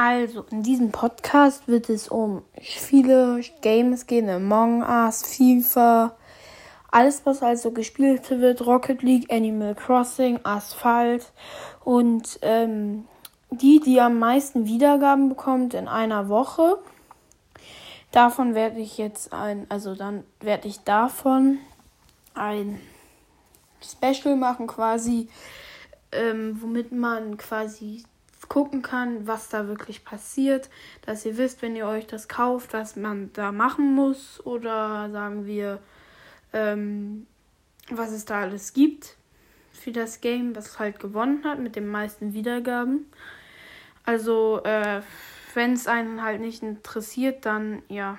Also, in diesem Podcast wird es um viele Games gehen, Among Us, FIFA, alles, was also gespielt wird, Rocket League, Animal Crossing, Asphalt und ähm, die, die am meisten Wiedergaben bekommt in einer Woche. Davon werde ich jetzt ein, also dann werde ich davon ein Special machen, quasi, ähm, womit man quasi gucken kann, was da wirklich passiert, dass ihr wisst, wenn ihr euch das kauft, was man da machen muss. Oder sagen wir, ähm, was es da alles gibt für das Game, was halt gewonnen hat mit den meisten Wiedergaben. Also, äh, wenn es einen halt nicht interessiert, dann ja,